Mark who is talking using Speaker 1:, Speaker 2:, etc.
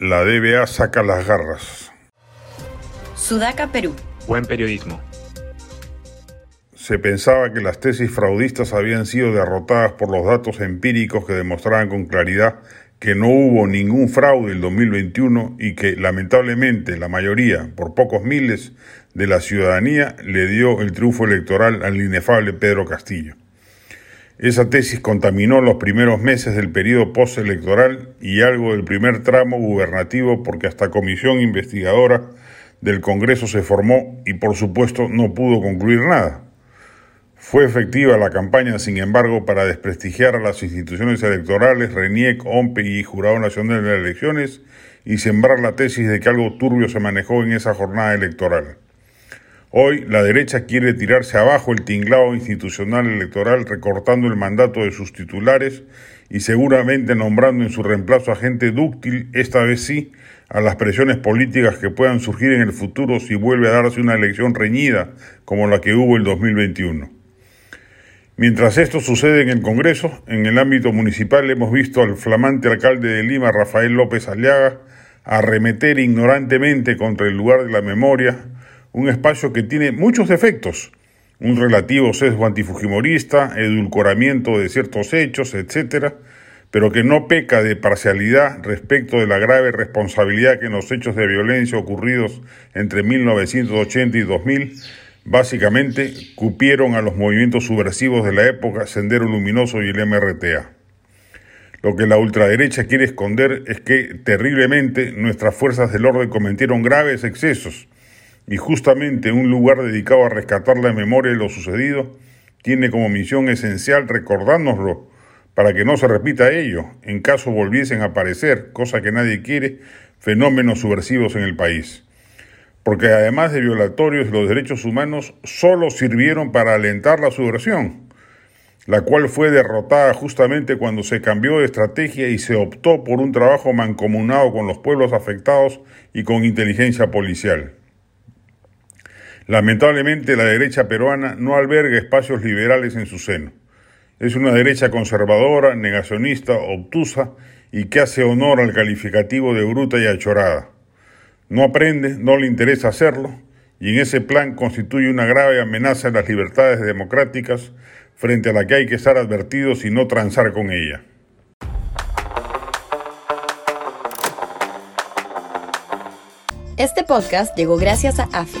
Speaker 1: La DBA saca las garras.
Speaker 2: Sudaca, Perú.
Speaker 3: Buen periodismo.
Speaker 1: Se pensaba que las tesis fraudistas habían sido derrotadas por los datos empíricos que demostraban con claridad que no hubo ningún fraude en 2021 y que lamentablemente la mayoría, por pocos miles, de la ciudadanía le dio el triunfo electoral al inefable Pedro Castillo. Esa tesis contaminó los primeros meses del periodo postelectoral y algo del primer tramo gubernativo porque hasta comisión investigadora del Congreso se formó y por supuesto no pudo concluir nada. Fue efectiva la campaña, sin embargo, para desprestigiar a las instituciones electorales, RENIEC, OMPE y Jurado Nacional de Elecciones y sembrar la tesis de que algo turbio se manejó en esa jornada electoral. Hoy la derecha quiere tirarse abajo el tinglado institucional electoral recortando el mandato de sus titulares y seguramente nombrando en su reemplazo a gente dúctil, esta vez sí, a las presiones políticas que puedan surgir en el futuro si vuelve a darse una elección reñida como la que hubo el 2021. Mientras esto sucede en el Congreso, en el ámbito municipal hemos visto al flamante alcalde de Lima, Rafael López Aliaga, arremeter ignorantemente contra el lugar de la memoria, un espacio que tiene muchos defectos, un relativo sesgo antifujimorista, edulcoramiento de ciertos hechos, etc., pero que no peca de parcialidad respecto de la grave responsabilidad que en los hechos de violencia ocurridos entre 1980 y 2000 básicamente cupieron a los movimientos subversivos de la época Sendero Luminoso y el MRTA. Lo que la ultraderecha quiere esconder es que terriblemente nuestras fuerzas del orden cometieron graves excesos, y justamente un lugar dedicado a rescatar la memoria de lo sucedido tiene como misión esencial recordárnoslo para que no se repita ello en caso volviesen a aparecer, cosa que nadie quiere, fenómenos subversivos en el país. Porque además de violatorios de los derechos humanos, solo sirvieron para alentar la subversión, la cual fue derrotada justamente cuando se cambió de estrategia y se optó por un trabajo mancomunado con los pueblos afectados y con inteligencia policial. Lamentablemente la derecha peruana no alberga espacios liberales en su seno. Es una derecha conservadora, negacionista, obtusa y que hace honor al calificativo de bruta y achorada. No aprende, no le interesa hacerlo, y en ese plan constituye una grave amenaza a las libertades democráticas frente a la que hay que estar advertidos y no transar con ella.
Speaker 2: Este podcast llegó gracias a AFE,